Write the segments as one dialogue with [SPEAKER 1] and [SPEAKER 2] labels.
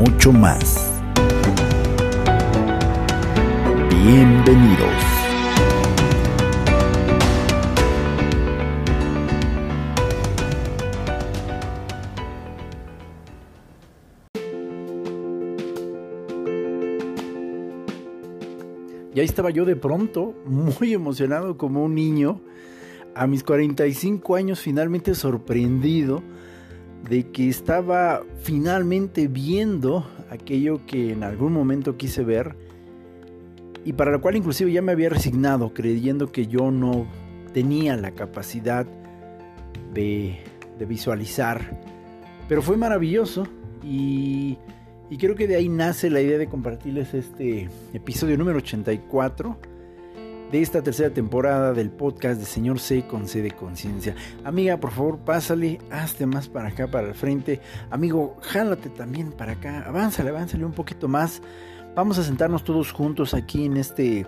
[SPEAKER 1] mucho más. Bienvenidos. Y ahí estaba yo de pronto, muy emocionado como un niño, a mis 45 años finalmente sorprendido de que estaba finalmente viendo aquello que en algún momento quise ver y para lo cual inclusive ya me había resignado creyendo que yo no tenía la capacidad de, de visualizar. Pero fue maravilloso y, y creo que de ahí nace la idea de compartirles este episodio número 84 de esta tercera temporada del podcast de Señor C con C de Conciencia. Amiga, por favor, pásale, hazte más para acá, para el frente. Amigo, jálate también para acá, avánzale, avánzale un poquito más. Vamos a sentarnos todos juntos aquí en este,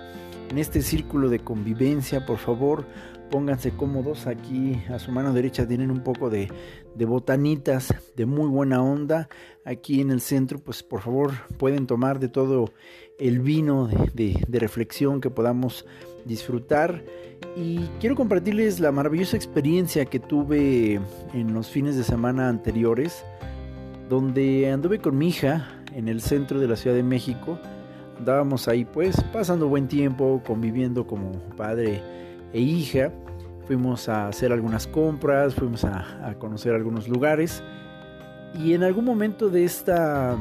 [SPEAKER 1] en este círculo de convivencia, por favor. Pónganse cómodos aquí a su mano derecha tienen un poco de, de botanitas de muy buena onda. Aquí en el centro, pues por favor pueden tomar de todo el vino de, reflexión que podamos disfrutar. Y quiero compartirles la maravillosa experiencia que tuve en los fines de semana anteriores, donde anduve con mi hija en el centro de la Ciudad de México. Andábamos ahí pues pasando buen tiempo, conviviendo como padre e hija. Fuimos a hacer algunas compras, fuimos a conocer algunos lugares. Y en algún momento de esta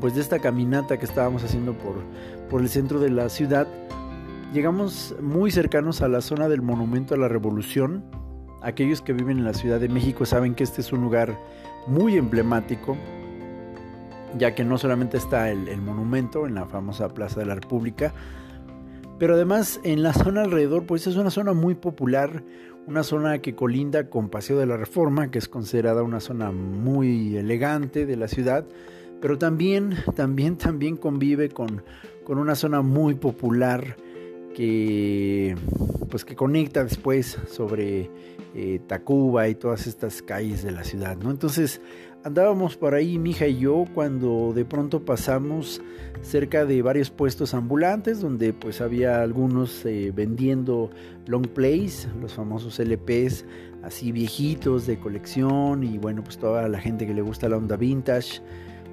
[SPEAKER 1] pues de esta caminata que estábamos haciendo por, por el centro de la ciudad, llegamos muy cercanos a la zona del Monumento a la Revolución. Aquellos que viven en la Ciudad de México saben que este es un lugar muy emblemático, ya que no solamente está el, el monumento en la famosa Plaza de la República, pero además en la zona alrededor, pues es una zona muy popular, una zona que colinda con Paseo de la Reforma, que es considerada una zona muy elegante de la ciudad, pero también, también, también convive con, con una zona muy popular que, pues, que conecta después sobre eh, Tacuba y todas estas calles de la ciudad, ¿no? Entonces andábamos por ahí, mi hija y yo, cuando de pronto pasamos cerca de varios puestos ambulantes, donde pues había algunos eh, vendiendo long plays, los famosos LPs, así viejitos de colección, y bueno, pues toda la gente que le gusta la onda vintage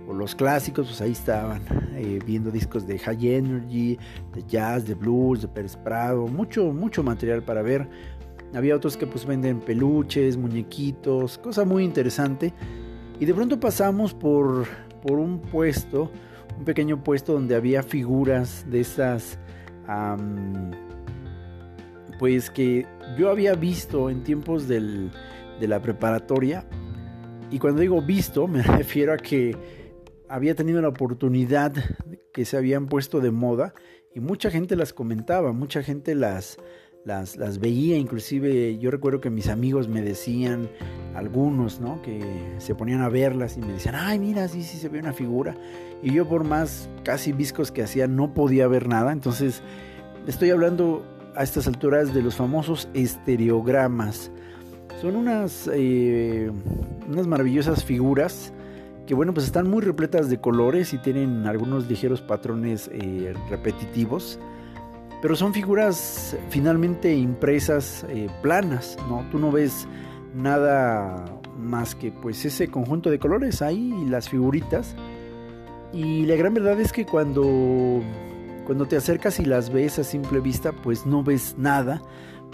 [SPEAKER 1] o los clásicos, pues ahí estaban eh, viendo discos de High Energy, de jazz, de blues, de Pérez Prado, mucho, mucho material para ver. Había otros que pues venden peluches, muñequitos, cosa muy interesante. Y de pronto pasamos por, por un puesto, un pequeño puesto donde había figuras de esas, pues que yo había visto en tiempos del, de la preparatoria. Y cuando digo visto, me refiero a que había tenido la oportunidad que se habían puesto de moda y mucha gente las comentaba, mucha gente las, las, veía, inclusive yo recuerdo que mis amigos me decían, algunos, ¿no? Que se ponían a verlas y me decían, ay, mira, sí, sí se ve una figura. Y yo por más casi viscos que hacía no podía ver nada, entonces estoy hablando a estas alturas de los famosos estereogramas. Son unas, eh, unas maravillosas figuras que bueno, pues están muy repletas de colores y tienen algunos ligeros patrones eh, repetitivos, pero son figuras finalmente impresas eh, planas, ¿no? Tú no ves nada más que pues ese conjunto de colores ahí y las figuritas. Y la gran verdad es que cuando, cuando te acercas y las ves a simple vista, pues no ves nada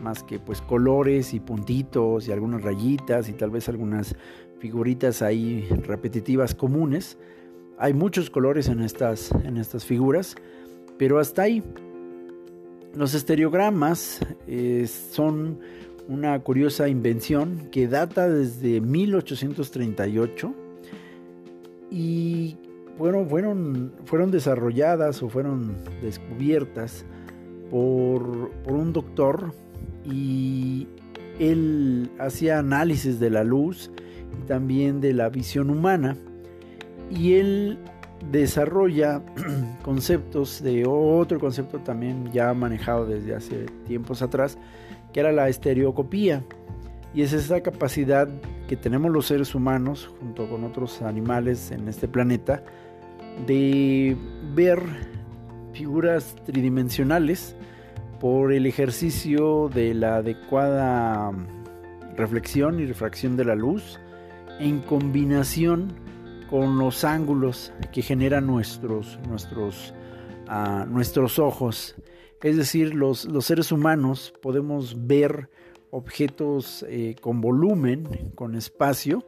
[SPEAKER 1] más que pues colores y puntitos y algunas rayitas y tal vez algunas figuritas ahí repetitivas comunes. Hay muchos colores en estas, en estas figuras, pero hasta ahí. Los estereogramas eh, son una curiosa invención que data desde 1838 y fueron, fueron, fueron desarrolladas o fueron descubiertas por, por un doctor y él hacía análisis de la luz y también de la visión humana. Y él desarrolla conceptos de otro concepto también ya manejado desde hace tiempos atrás que era la estereocopía. Y es esa capacidad que tenemos los seres humanos junto con otros animales en este planeta de ver figuras tridimensionales por el ejercicio de la adecuada reflexión y refracción de la luz en combinación con los ángulos que generan nuestros, nuestros, uh, nuestros ojos. Es decir, los, los, seres humanos podemos ver objetos eh, con volumen, con espacio,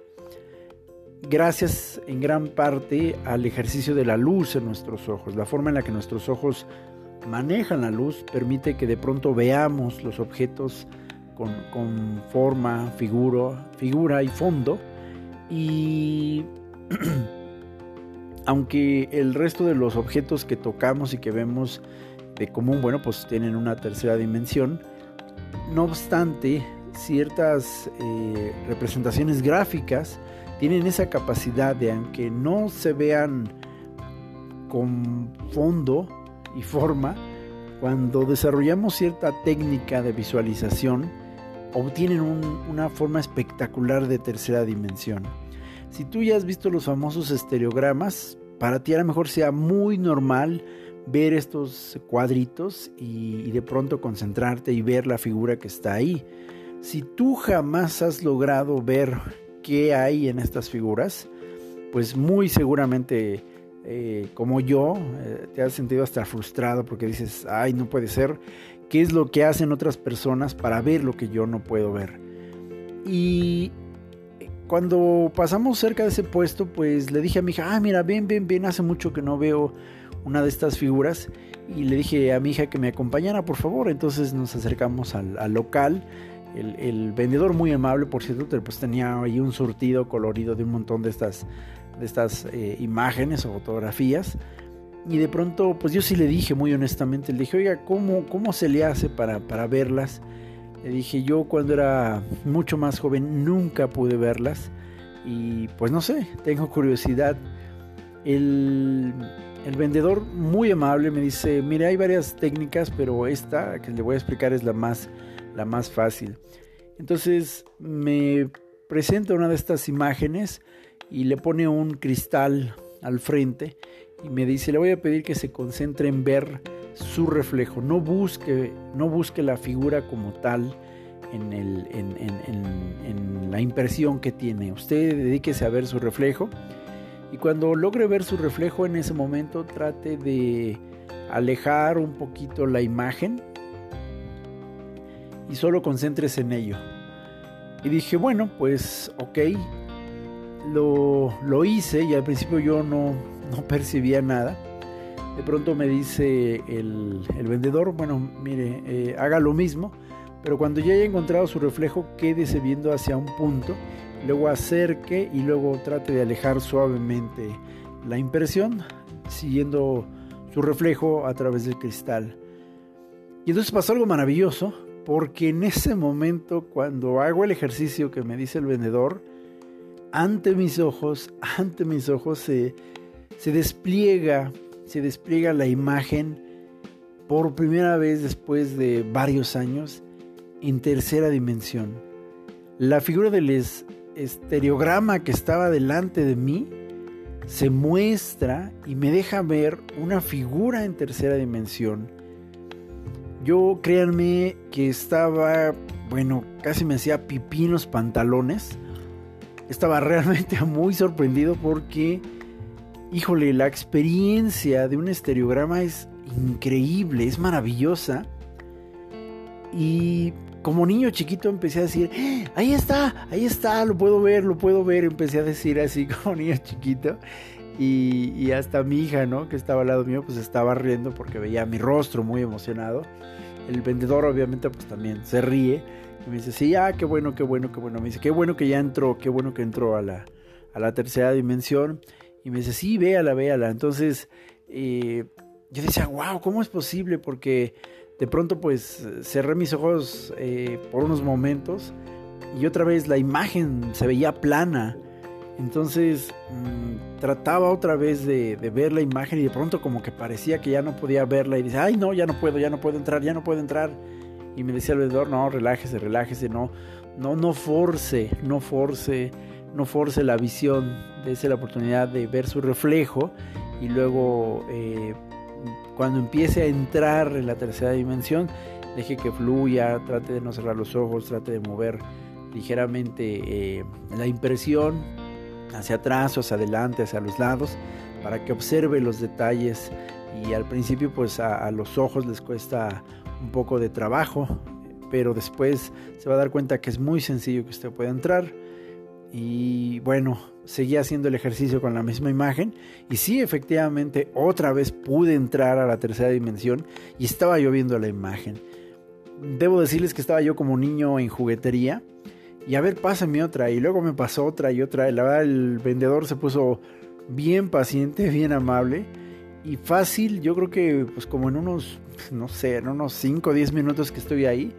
[SPEAKER 1] gracias en gran parte al ejercicio de la luz en nuestros ojos. La forma en la que nuestros ojos manejan la luz permite que de pronto veamos los objetos con, forma, figura, figura y fondo. Y aunque el resto de los objetos que tocamos y que vemos de común, bueno, pues tienen una tercera dimensión, no obstante, ciertas eh, representaciones gráficas tienen esa capacidad de, aunque no se vean con fondo y forma, cuando desarrollamos cierta técnica de visualización, obtienen una forma espectacular de tercera dimensión. Si tú ya has visto los famosos estereogramas, para ti a lo mejor sea muy normal ver estos cuadritos y, de pronto concentrarte y ver la figura que está ahí. Si tú jamás has logrado ver qué hay en estas figuras, pues muy seguramente eh, como yo eh, te has sentido hasta frustrado porque dices, ay, no puede ser, ¿qué es lo que hacen otras personas para ver lo que yo no puedo ver? Y cuando pasamos cerca de ese puesto, pues le dije a mi hija, ah, mira, ven, ven, ven, hace mucho que no veo una de estas figuras y le dije a mi hija que me acompañara por favor. Entonces nos acercamos al, local. El, vendedor muy amable, por cierto, pues tenía ahí un surtido colorido de un montón de estas, de estas eh, imágenes o fotografías. Y de pronto, pues yo sí le dije muy honestamente, le dije, oiga, ¿cómo, cómo se le hace para, para verlas? Le dije, yo cuando era mucho más joven nunca pude verlas. Y pues no sé, tengo curiosidad. El, el vendedor muy amable me dice, mire, hay varias técnicas, pero esta que le voy a explicar es la más, la más fácil. Entonces me presenta una de estas imágenes y le pone un cristal al frente y me dice, le voy a pedir que se concentre en ver su reflejo, no busque, no busque la figura como tal en, la impresión que tiene. Usted dedíquese a ver su reflejo y cuando logre ver su reflejo en ese momento, trate de alejar un poquito la imagen y solo concéntrese en ello. Y dije, bueno, pues ok, lo, lo hice y al principio yo no, no, percibía nada. De pronto me dice el, vendedor, bueno, mire, eh, haga lo mismo, pero cuando ya haya encontrado su reflejo, quédese viendo hacia un punto luego acerque y luego trate de alejar suavemente la impresión siguiendo su reflejo a través del cristal. Y entonces pasó algo maravilloso porque en ese momento cuando hago el ejercicio que me dice el vendedor, ante mis ojos, ante mis ojos se, se despliega, se despliega la imagen por primera vez después de varios años en tercera dimensión. La figura del, estereograma que estaba delante de mí se muestra y me deja ver una figura en tercera dimensión. Yo créanme que estaba, bueno, casi me hacía pipí en los pantalones. Estaba realmente muy sorprendido porque, híjole, la experiencia de un estereograma es increíble, es maravillosa. Y como niño chiquito empecé a decir, ¡Ah! ahí está, ahí está, lo puedo ver, lo puedo ver. Empecé a decir así como niño chiquito. Y, hasta mi hija, ¿no? Que estaba al lado mío, pues estaba riendo porque veía mi rostro muy emocionado. El vendedor obviamente pues también se ríe. Y me dice, sí, ah, qué bueno, qué bueno, qué bueno. Me dice, qué bueno que ya entró, qué bueno que entró a la, a la tercera dimensión. Y me dice, sí, véala, véala. Entonces, eh, yo decía, wow, ¿cómo es posible? Porque de pronto pues cerré mis ojos eh, por unos momentos y otra vez la imagen se veía plana. Entonces mm, trataba otra vez de, ver la imagen y de pronto como que parecía que ya no podía verla y dice, ay no, ya no puedo, ya no puedo entrar, ya no puedo entrar. Y me decía el vendedor, no, relájese, relájese, no, no, no force, no force, no force la visión, dése la oportunidad de ver su reflejo y luego eh, cuando empiece a entrar en la tercera dimensión, deje que fluya, trate de no cerrar los ojos, trate de mover ligeramente eh, la impresión hacia atrás hacia adelante, hacia los lados, para que observe los detalles. Y al principio pues a, los ojos les cuesta un poco de trabajo, pero después se va a dar cuenta que es muy sencillo que usted pueda entrar y bueno, seguía haciendo el ejercicio con la misma imagen y sí, efectivamente, otra vez pude entrar a la tercera dimensión y estaba yo viendo la imagen. Debo decirles que estaba yo como niño en juguetería y a ver, pásame otra. Y luego me pasó otra y otra. La verdad, el vendedor se puso bien paciente, bien amable y fácil. Yo creo que, pues, como en unos, no sé, en unos 5 o 10 minutos que estoy ahí,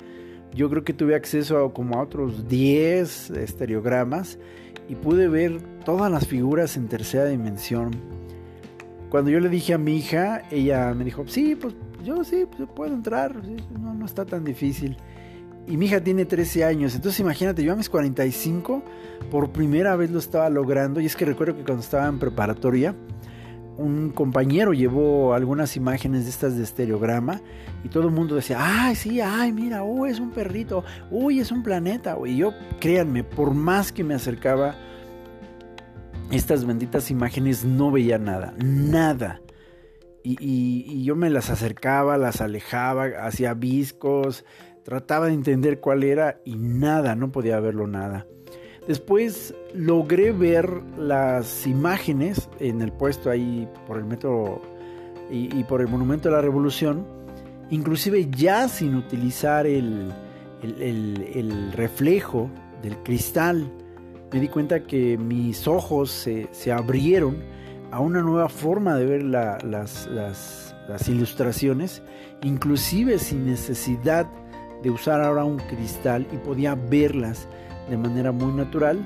[SPEAKER 1] yo creo que tuve acceso a como otros 10 estereogramas y pude ver todas las figuras en tercera dimensión. Cuando yo le dije a mi hija, ella me dijo, sí, pues yo sí, pues, puedo entrar, no, no está tan difícil. Y mi hija tiene 13 años, entonces imagínate, yo a mis 45 por primera vez lo estaba logrando y es que recuerdo que cuando estaba en preparatoria, un compañero llevó algunas imágenes de estas de estereograma y todo el mundo decía, ay, sí, ay, mira, uy, es un perrito, uy, es un planeta. Y yo, créanme, por más que me acercaba estas benditas imágenes, no veía nada, nada. Y, y yo me las acercaba, las alejaba, hacía viscos, Trataba de entender cuál era y nada, no podía verlo nada. Después logré ver las imágenes en el puesto ahí por el metro y, por el Monumento de la Revolución, inclusive ya sin utilizar el, reflejo del cristal. Me di cuenta que mis ojos se, abrieron a una nueva forma de ver las, las ilustraciones, inclusive sin necesidad de usar ahora un cristal y podía verlas de manera muy natural.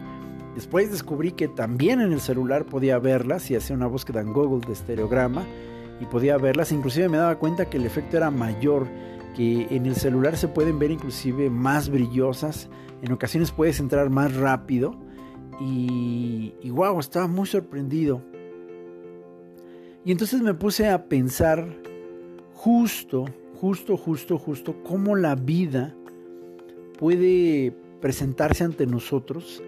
[SPEAKER 1] Después descubrí que también en el celular podía verlas y hacía una búsqueda en Google de estereograma y podía verlas. Inclusive me daba cuenta que el efecto era mayor, que en el celular se pueden ver inclusive más brillosas. En ocasiones puedes entrar más rápido y, y wow, estaba muy sorprendido. Y entonces me puse a pensar justo justo, justo, justo cómo la vida puede presentarse ante nosotros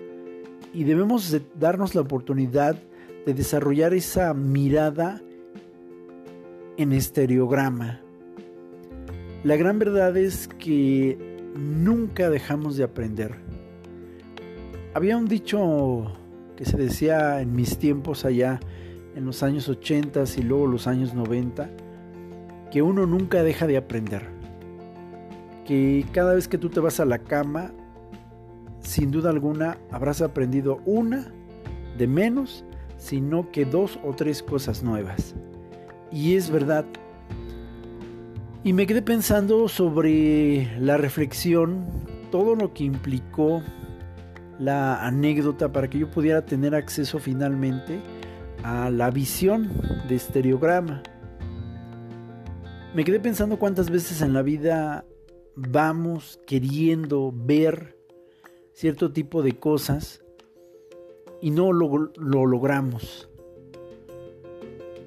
[SPEAKER 1] y debemos darnos la oportunidad de desarrollar esa mirada en estereograma. La gran verdad es que nunca dejamos de aprender. Había un dicho que se decía en mis tiempos allá, en los años 80 y luego los años 90, que uno nunca deja de aprender. Que cada vez que tú te vas a la cama, sin duda alguna habrás aprendido una de menos, sino que dos o tres cosas nuevas. Y es verdad. Y me quedé pensando sobre la reflexión, todo lo que implicó la anécdota para que yo pudiera tener acceso finalmente a la visión de estereograma. Me quedé pensando cuántas veces en la vida vamos queriendo ver cierto tipo de cosas y no lo, logramos.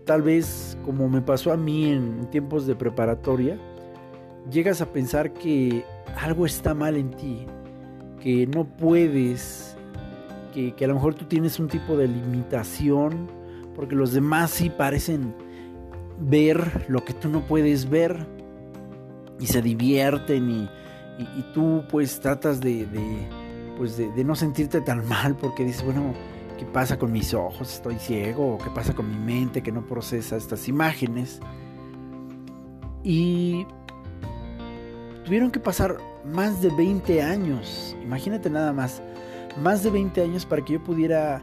[SPEAKER 1] Tal vez como me pasó a mí en tiempos de preparatoria, llegas a pensar que algo está mal en ti, que no puedes, que, que a lo mejor tú tienes un tipo de limitación, porque los demás sí parecen ver lo que tú no puedes ver y se divierten y, tú pues tratas de, pues de, no sentirte tan mal porque dices, bueno, ¿qué pasa con mis ojos? ¿Estoy ciego? ¿Qué pasa con mi mente que no procesa estas imágenes? Y tuvieron que pasar más de 20 años, imagínate nada más, más de 20 años para que yo pudiera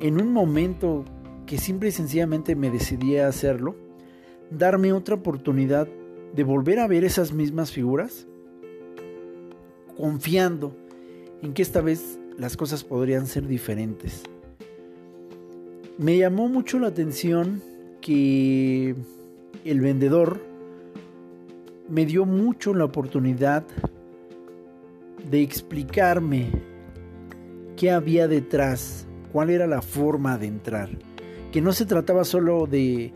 [SPEAKER 1] en un momento que simple y sencillamente me decidí a hacerlo, darme otra oportunidad de volver a ver esas mismas figuras, confiando en que esta vez las cosas podrían ser diferentes. Me llamó mucho la atención que el vendedor me dio mucho la oportunidad de explicarme qué había detrás, cuál era la forma de entrar. Que no se trataba solo de,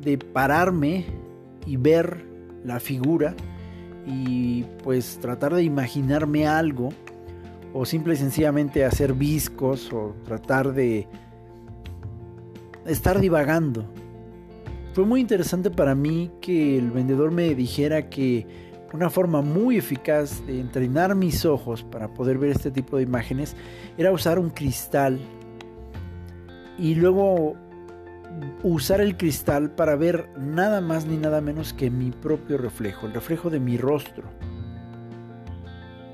[SPEAKER 1] de pararme y ver la figura y pues tratar de imaginarme algo o simple y sencillamente hacer viscos o tratar de estar divagando. Fue muy interesante para mí que el vendedor me dijera que una forma muy eficaz de entrenar mis ojos para poder ver este tipo de imágenes era usar un cristal y luego usar el cristal para ver nada más ni nada menos que mi propio reflejo, el reflejo de mi rostro.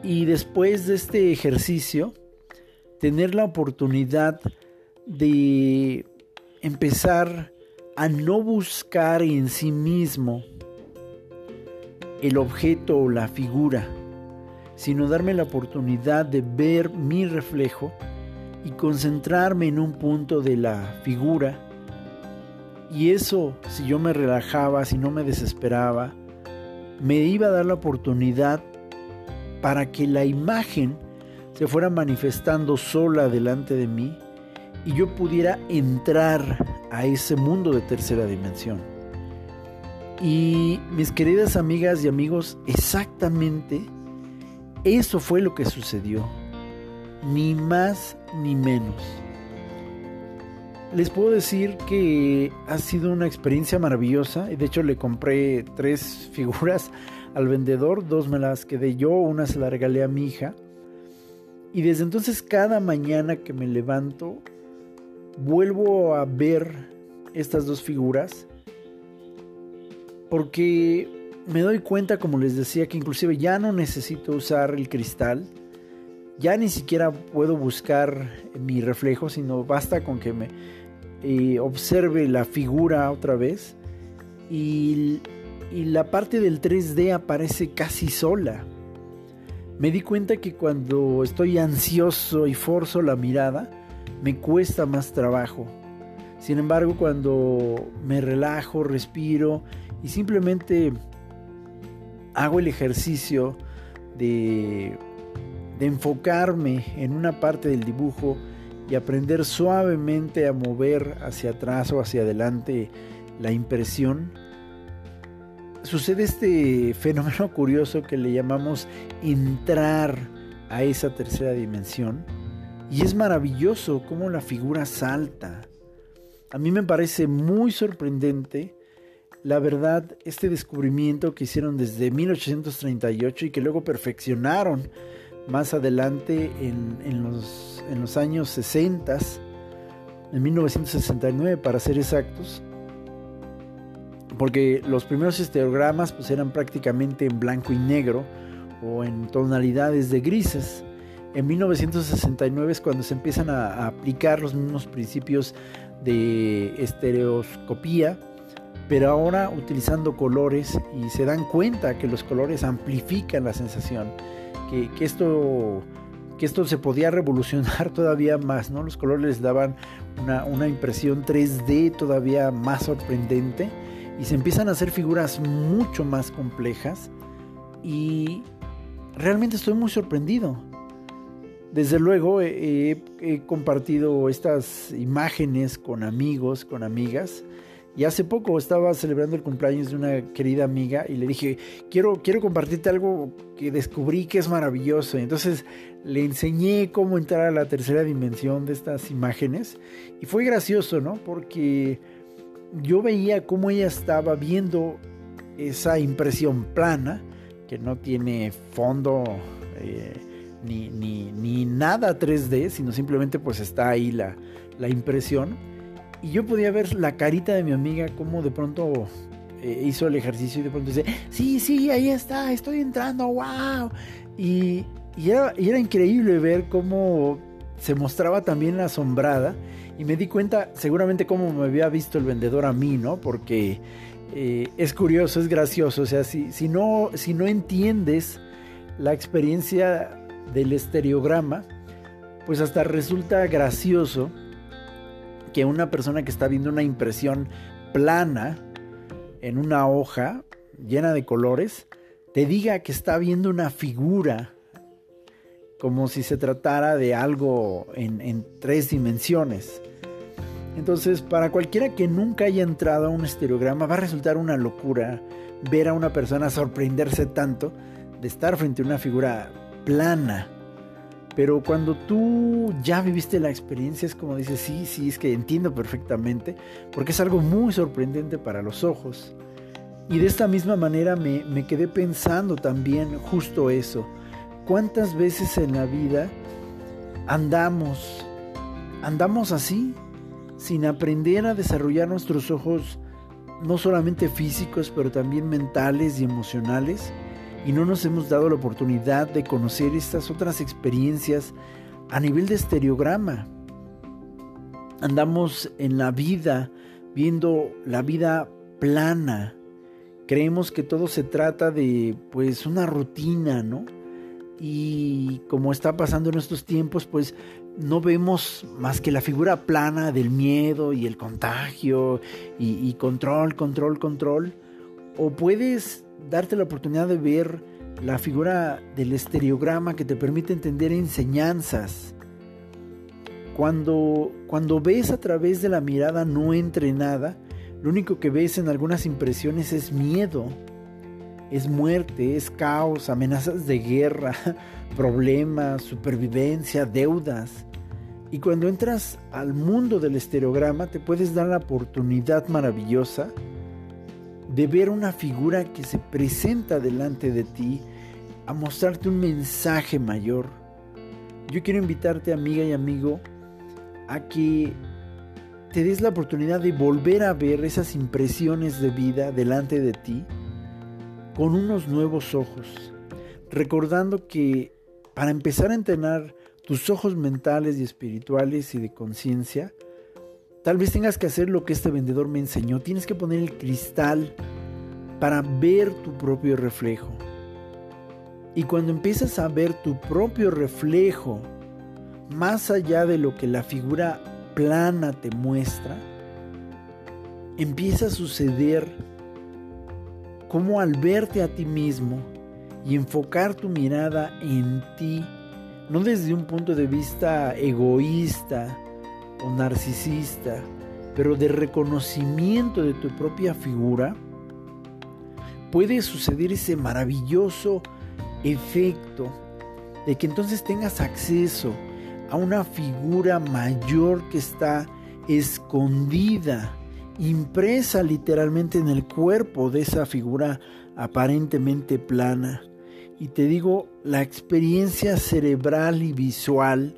[SPEAKER 1] Y después de este ejercicio, tener la oportunidad de empezar a no buscar en sí mismo el objeto o la figura, sino darme la oportunidad de ver mi reflejo y concentrarme en un punto de la figura. Y eso, si yo me relajaba, si no me desesperaba, me iba a dar la oportunidad para que la imagen se fuera manifestando sola delante de mí y yo pudiera entrar a ese mundo de tercera dimensión. Y mis queridas amigas y amigos, exactamente eso fue lo que sucedió. Ni más ni menos. Les puedo decir que ha sido una experiencia maravillosa. De hecho, le compré tres figuras al vendedor. Dos me las quedé yo, una se la regalé a mi hija. Y desde entonces cada mañana que me levanto vuelvo a ver estas dos figuras porque me doy cuenta, como les decía, que inclusive ya no necesito usar el cristal, ya ni siquiera puedo buscar mi reflejo, sino basta con que me eh, observe la figura otra vez y, y la parte del 3D aparece casi sola. Me di cuenta que cuando estoy ansioso y forzo la mirada, me cuesta más trabajo. Sin embargo, cuando me relajo, respiro y simplemente hago el ejercicio de, de enfocarme en una parte del dibujo y aprender suavemente a mover hacia atrás o hacia adelante la impresión, sucede este fenómeno curioso que le llamamos entrar a esa tercera dimensión y es maravilloso cómo la figura salta. A mí me parece muy sorprendente, la verdad, este descubrimiento que hicieron desde 1838 y que luego perfeccionaron más adelante en, los, los años 60, en 1969 para ser exactos, porque los primeros estereogramas pues eran prácticamente en blanco y negro o en tonalidades de grises. En 1969 es cuando se empiezan a, aplicar los mismos principios de estereoscopía, pero ahora utilizando colores y se dan cuenta que los colores amplifican la sensación, que, esto, que esto se podía revolucionar todavía más, ¿no? Los colores les daban una, una impresión 3D todavía más sorprendente y se empiezan a hacer figuras mucho más complejas y realmente estoy muy sorprendido. Desde luego he, compartido estas imágenes con amigos, con amigas. Y hace poco estaba celebrando el cumpleaños de una querida amiga y le dije, quiero, quiero compartirte algo que descubrí que es maravilloso. entonces le enseñé cómo entrar a la tercera dimensión de estas imágenes. Y fue gracioso, ¿no? Porque yo veía cómo ella estaba viendo esa impresión plana, que no tiene fondo. Eh, ni, ni, ni nada 3D, sino simplemente pues está ahí la, la impresión. Y yo podía ver la carita de mi amiga como de pronto eh, hizo el ejercicio y de pronto dice, sí, sí, ahí está, estoy entrando, wow. Y, y, era, y era increíble ver cómo se mostraba también asombrada Y me di cuenta seguramente cómo me había visto el vendedor a mí, ¿no? Porque eh, es curioso, es gracioso. O sea, si, si, no, si no entiendes la experiencia del estereograma, pues hasta resulta gracioso que una persona que está viendo una impresión plana en una hoja llena de colores, te diga que está viendo una figura como si se tratara de algo en, tres dimensiones. Entonces, para cualquiera que nunca haya entrado a un estereograma, va a resultar una locura ver a una persona sorprenderse tanto de estar frente a una figura plana. Pero cuando tú ya viviste la experiencia es como dices, sí, sí, es que entiendo perfectamente, porque es algo muy sorprendente para los ojos. Y de esta misma manera me, me quedé pensando también justo eso. ¿Cuántas veces en la vida andamos, andamos así, sin aprender a desarrollar nuestros ojos, no solamente físicos, pero también mentales y emocionales? y no nos hemos dado la oportunidad de conocer estas otras experiencias a nivel de estereograma. Andamos en la vida viendo la vida plana. Creemos que todo se trata de pues una rutina, ¿no? Y como está pasando en estos tiempos, pues no vemos más que la figura plana del miedo y el contagio y, control, control, control. O puedes darte la oportunidad de ver la figura del estereograma que te permite entender enseñanzas. Cuando, cuando ves a través de la mirada no entrenada, lo único que ves en algunas impresiones es miedo, es muerte, es caos, amenazas de guerra, problemas, supervivencia, deudas. Y cuando entras al mundo del estereograma te puedes dar la oportunidad maravillosa de ver una figura que se presenta delante de ti a mostrarte un mensaje mayor. Yo quiero invitarte, amiga y amigo, a que te des la oportunidad de volver a ver esas impresiones de vida delante de ti con unos nuevos ojos, recordando que para empezar a entrenar tus ojos mentales y espirituales y de conciencia, Tal vez tengas que hacer lo que este vendedor me enseñó. Tienes que poner el cristal para ver tu propio reflejo. Y cuando empiezas a ver tu propio reflejo, más allá de lo que la figura plana te muestra, empieza a suceder como al verte a ti mismo y enfocar tu mirada en ti, no desde un punto de vista egoísta, o narcisista, pero de reconocimiento de tu propia figura, puede suceder ese maravilloso efecto de que entonces tengas acceso a una figura mayor que está escondida, impresa literalmente en el cuerpo de esa figura aparentemente plana. Y te digo, la experiencia cerebral y visual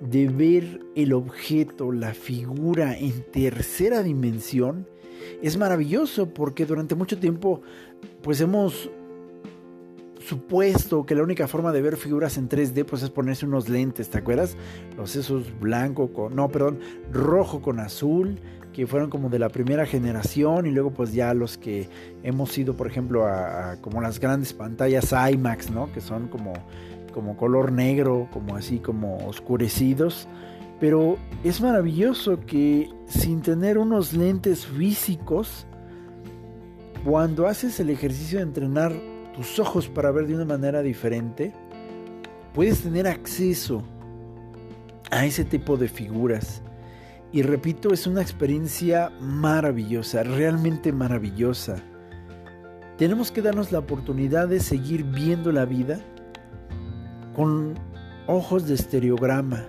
[SPEAKER 1] de ver el objeto, la figura en tercera dimensión, es maravilloso porque durante mucho tiempo pues hemos supuesto que la única forma de ver figuras en 3D pues es ponerse unos lentes, ¿te acuerdas? Los esos blanco con, no, perdón, rojo con azul, que fueron como de la primera generación y luego pues ya los que hemos ido, por ejemplo, a como las grandes pantallas IMAX, ¿no? Que son como como color negro, como así como oscurecidos. Pero es maravilloso que sin tener unos lentes físicos, cuando haces el ejercicio de entrenar tus ojos para ver de una manera diferente, puedes tener acceso a ese tipo de figuras. Y repito, es una experiencia maravillosa, realmente maravillosa. Tenemos que darnos la oportunidad de seguir viendo la vida con ojos de estereograma.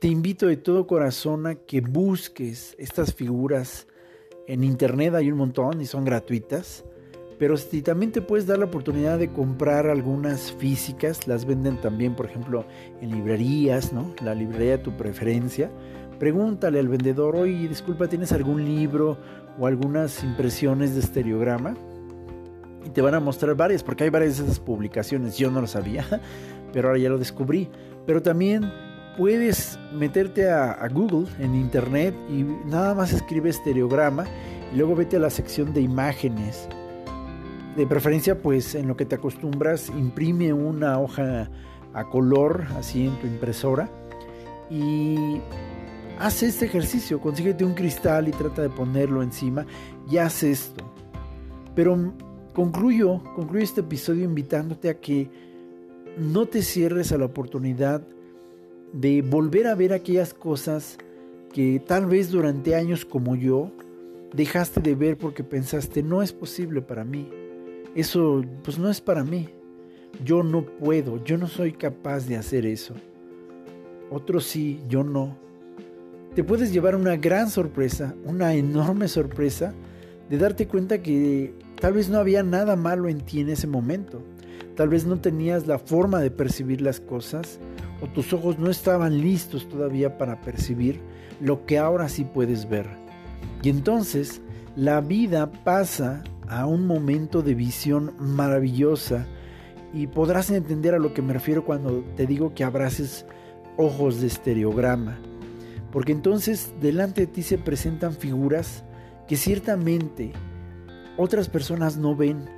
[SPEAKER 1] Te invito de todo corazón a que busques estas figuras. En internet hay un montón y son gratuitas. Pero si también te puedes dar la oportunidad de comprar algunas físicas, las venden también, por ejemplo, en librerías, ¿no? La librería de tu preferencia. Pregúntale al vendedor, oye, disculpa, ¿tienes algún libro o algunas impresiones de estereograma? y te van a mostrar varias, porque hay varias de esas publicaciones, yo no lo sabía, pero ahora ya lo descubrí. Pero también puedes meterte a, Google en internet y nada más escribe estereograma y luego vete a la sección de imágenes. De preferencia, pues en lo que te acostumbras, imprime una hoja a color así en tu impresora y haz este ejercicio, consíguete un cristal y trata de ponerlo encima y haz esto. Pero concluyo, concluyo este episodio invitándote a que no te cierres a la oportunidad de volver a ver aquellas cosas que tal vez durante años como yo dejaste de ver porque pensaste no es posible para mí. Eso pues no es para mí. Yo no puedo, yo no soy capaz de hacer eso. Otros sí, yo no. Te puedes llevar una gran sorpresa, una enorme sorpresa de darte cuenta que tal vez no había nada malo en ti en ese momento. Tal vez no tenías la forma de percibir las cosas o tus ojos no estaban listos todavía para percibir lo que ahora sí puedes ver. Y entonces la vida pasa a un momento de visión maravillosa y podrás entender a lo que me refiero cuando te digo que abraces ojos de estereograma. Porque entonces delante de ti se presentan figuras que ciertamente otras personas no ven.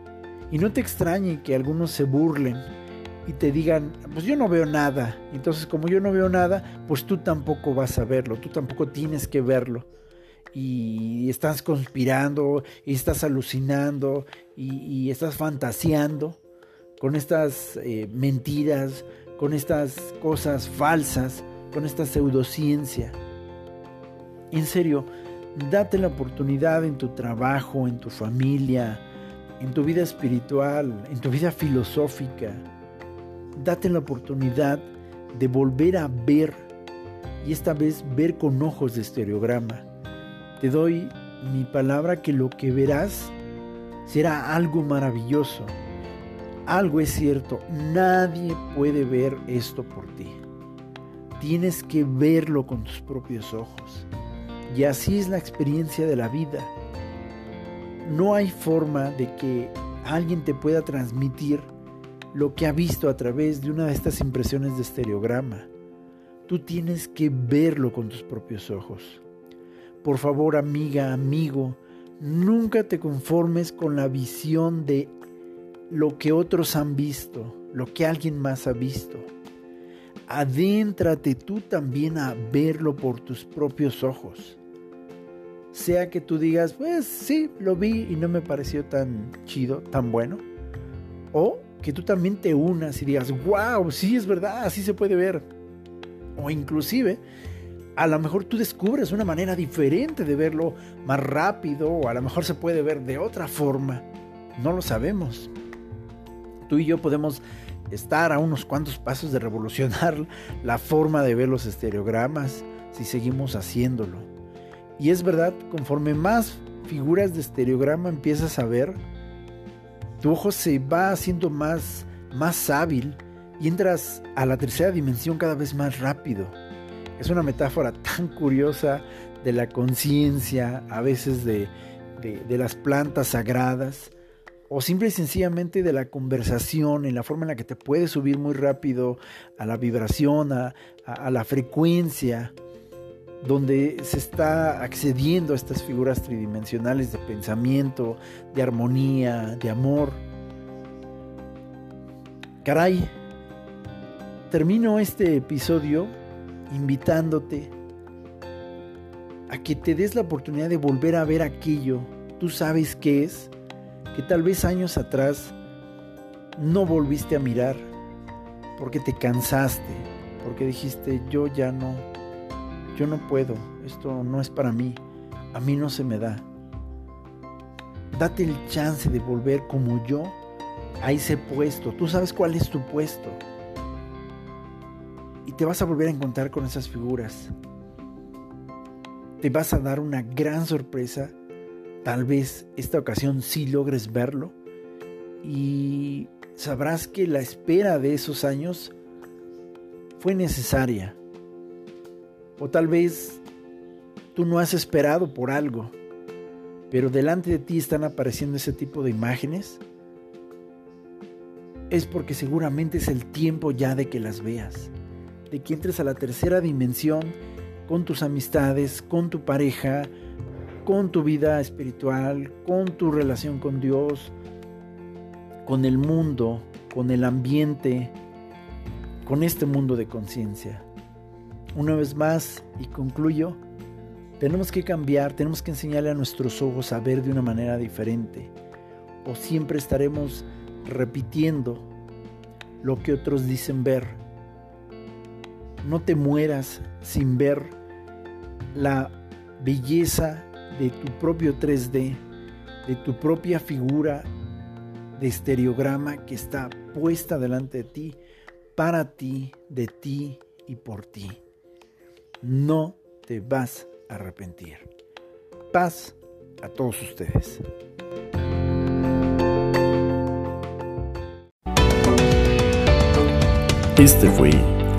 [SPEAKER 1] Y no te extrañe que algunos se burlen y te digan, pues yo no veo nada. Entonces como yo no veo nada, pues tú tampoco vas a verlo, tú tampoco tienes que verlo. Y estás conspirando, y estás alucinando, y, estás fantaseando con estas eh, mentiras, con estas cosas falsas, con esta pseudociencia. En serio, date la oportunidad en tu trabajo, en tu familia, en tu vida espiritual, en tu vida filosófica, date la oportunidad de volver a ver y esta vez ver con ojos de estereograma. Te doy mi palabra que lo que verás será algo maravilloso. Algo es cierto, nadie puede ver esto por ti. Tienes que verlo con tus propios ojos. Y así es la experiencia de la vida. No hay forma de que alguien te pueda transmitir lo que ha visto a través de una de estas impresiones de estereograma. Tú tienes que verlo con tus propios ojos. Por favor, amiga, amigo, nunca te conformes con la visión de lo que otros han visto, lo que alguien más ha visto. Adéntrate tú también a verlo por tus propios ojos. Sea que tú digas, pues sí, lo vi y no me pareció tan chido, tan bueno. O que tú también te unas y digas, wow, sí es verdad, así se puede ver. O inclusive, a lo mejor tú descubres una manera diferente de verlo más rápido o a lo mejor se puede ver de otra forma. No lo sabemos. Tú y yo podemos estar a unos cuantos pasos de revolucionar la forma de ver los estereogramas si seguimos haciéndolo. Y es verdad, conforme más figuras de estereograma empiezas a ver, tu ojo se va haciendo más, más hábil y entras a la tercera dimensión cada vez más rápido. Es una metáfora tan curiosa de la conciencia, a veces de, de, las plantas sagradas, o simple y sencillamente de la conversación, en la forma en la que te puedes subir muy rápido a la vibración, a, a la frecuencia donde se está accediendo a estas figuras tridimensionales de pensamiento, de armonía, de amor. Caray, termino este episodio invitándote a que te des la oportunidad de volver a ver aquello, tú sabes qué es, que tal vez años atrás no volviste a mirar, porque te cansaste, porque dijiste, yo ya no, yo no puedo, esto no es para mí, a mí no se me da. Date el chance de volver como yo a ese puesto. Tú sabes cuál es tu puesto. Y te vas a volver a encontrar con esas figuras. Te vas a dar una gran sorpresa. Tal vez esta ocasión sí logres verlo. Y sabrás que la espera de esos años fue necesaria o tal vez tú no has esperado por algo, pero delante de ti están apareciendo ese tipo de imágenes. Es porque seguramente es el tiempo ya de que las veas. De que entres a la tercera dimensión con tus amistades, con tu pareja, con tu vida espiritual, con tu relación con Dios, con el mundo, con el ambiente, con este mundo de conciencia. Una vez más, y concluyo, tenemos que cambiar, tenemos que enseñarle a nuestros ojos a ver de una manera diferente. O siempre estaremos repitiendo lo que otros dicen ver. No te mueras sin ver la belleza de tu propio 3D, de tu propia figura de estereograma que está puesta delante de ti, para ti, de ti y por ti. No te vas a arrepentir. Paz a todos ustedes.
[SPEAKER 2] Este fue